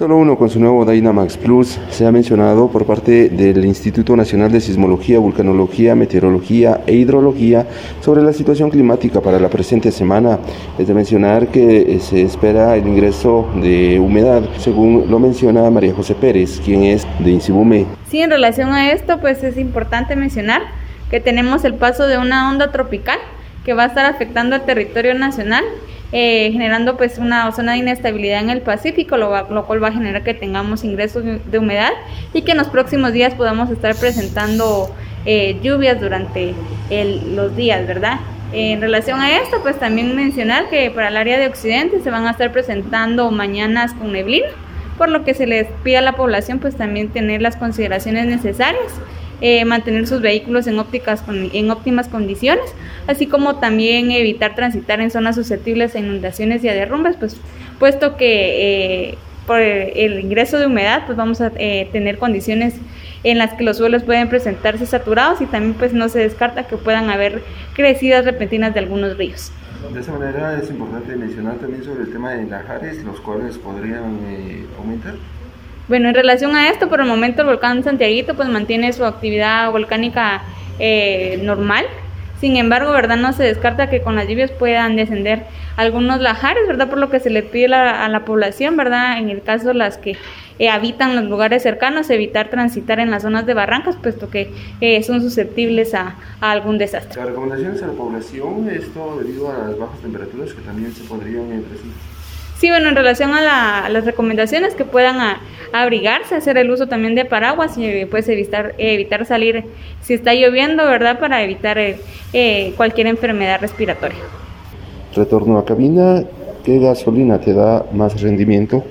Solo uno con su nuevo Dynamax Plus se ha mencionado por parte del Instituto Nacional de Sismología, Vulcanología, Meteorología e Hidrología sobre la situación climática para la presente semana. Es de mencionar que eh, se espera el ingreso de humedad, según lo menciona María José Pérez, quien es de Insibume. Sí, en relación a esto, pues es importante mencionar que tenemos el paso de una onda tropical que va a estar afectando al territorio nacional eh, generando pues una zona de inestabilidad en el Pacífico, lo, cual va a generar que tengamos ingresos de humedad y que en los próximos días podamos estar presentando eh, lluvias durante los días, ¿verdad? En relación a esto, pues también mencionar que para el área de Occidente se van a estar presentando mañanas con neblina, por lo que se les pide a la población pues también tener las consideraciones necesarias eh, mantener sus vehículos en, ópticas, en óptimas condiciones, así como también evitar transitar en zonas susceptibles a inundaciones y a derrumbes, pues, puesto que eh, por el ingreso de humedad, pues vamos a eh, tener condiciones en las que los suelos pueden presentarse saturados y también pues no se descarta que puedan haber crecidas repentinas de algunos ríos. De esa manera es importante mencionar también sobre el tema de lajares, los cuales podrían aumentar. Bueno, en relación a esto, por el momento el volcán Santiaguito pues mantiene su actividad volcánica eh, normal. Sin embargo, ¿verdad? No se descarta que con las lluvias puedan descender algunos lajares, ¿verdad? Por lo que se le pide a la población, ¿verdad? En el caso las que eh, habitan los lugares cercanos, evitar transitar en las zonas de barrancas, puesto que eh, son susceptibles a, algún desastre. Las recomendaciones a la población, esto debido a las bajas temperaturas que también se podrían presentar. Sí, bueno, en relación a, las recomendaciones que puedan abrigarse, hacer el uso también de paraguas y pues evitar, evitar salir si está lloviendo, ¿verdad? Para evitar eh, eh, cualquier enfermedad respiratoria. Retorno a cabina, ¿qué gasolina te da más rendimiento?